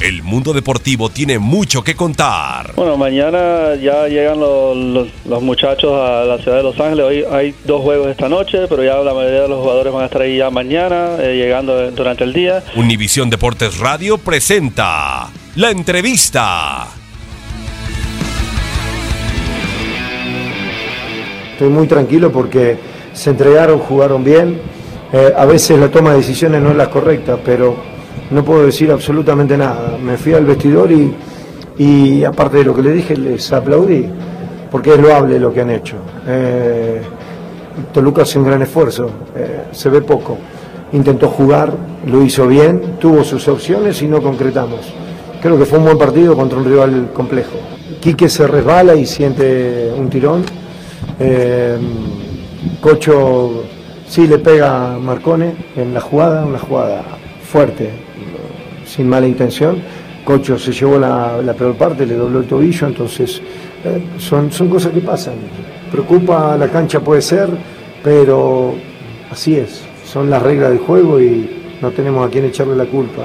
El mundo deportivo tiene mucho que contar. Bueno, mañana ya llegan los, los- los muchachos a la ciudad de Los Ángeles. Hoy hay dos juegos esta noche, pero ya la mayoría de los jugadores van a estar ahí ya mañana, eh, llegando durante el día. Univisión Deportes Radio presenta la entrevista. Estoy muy tranquilo porque se entregaron, jugaron bien. Eh, a veces la toma de decisiones no es la correcta, pero no puedo decir absolutamente nada. Me fui al vestidor y, y aparte de lo que le dije, les aplaudí, porque es loable lo que han hecho. Eh, Toluca hace un gran esfuerzo, eh, se ve poco. Intentó jugar, lo hizo bien, tuvo sus opciones y no concretamos. Creo que fue un buen partido contra un rival complejo. Quique se resbala y siente un tirón. Eh, Cocho sí le pega a Marcone en la jugada, una jugada fuerte, sin mala intención. Cocho se llevó la, la peor parte, le dobló el tobillo, entonces eh, son, son cosas que pasan. Preocupa la cancha puede ser, pero así es, son las reglas del juego y no tenemos a quién echarle la culpa.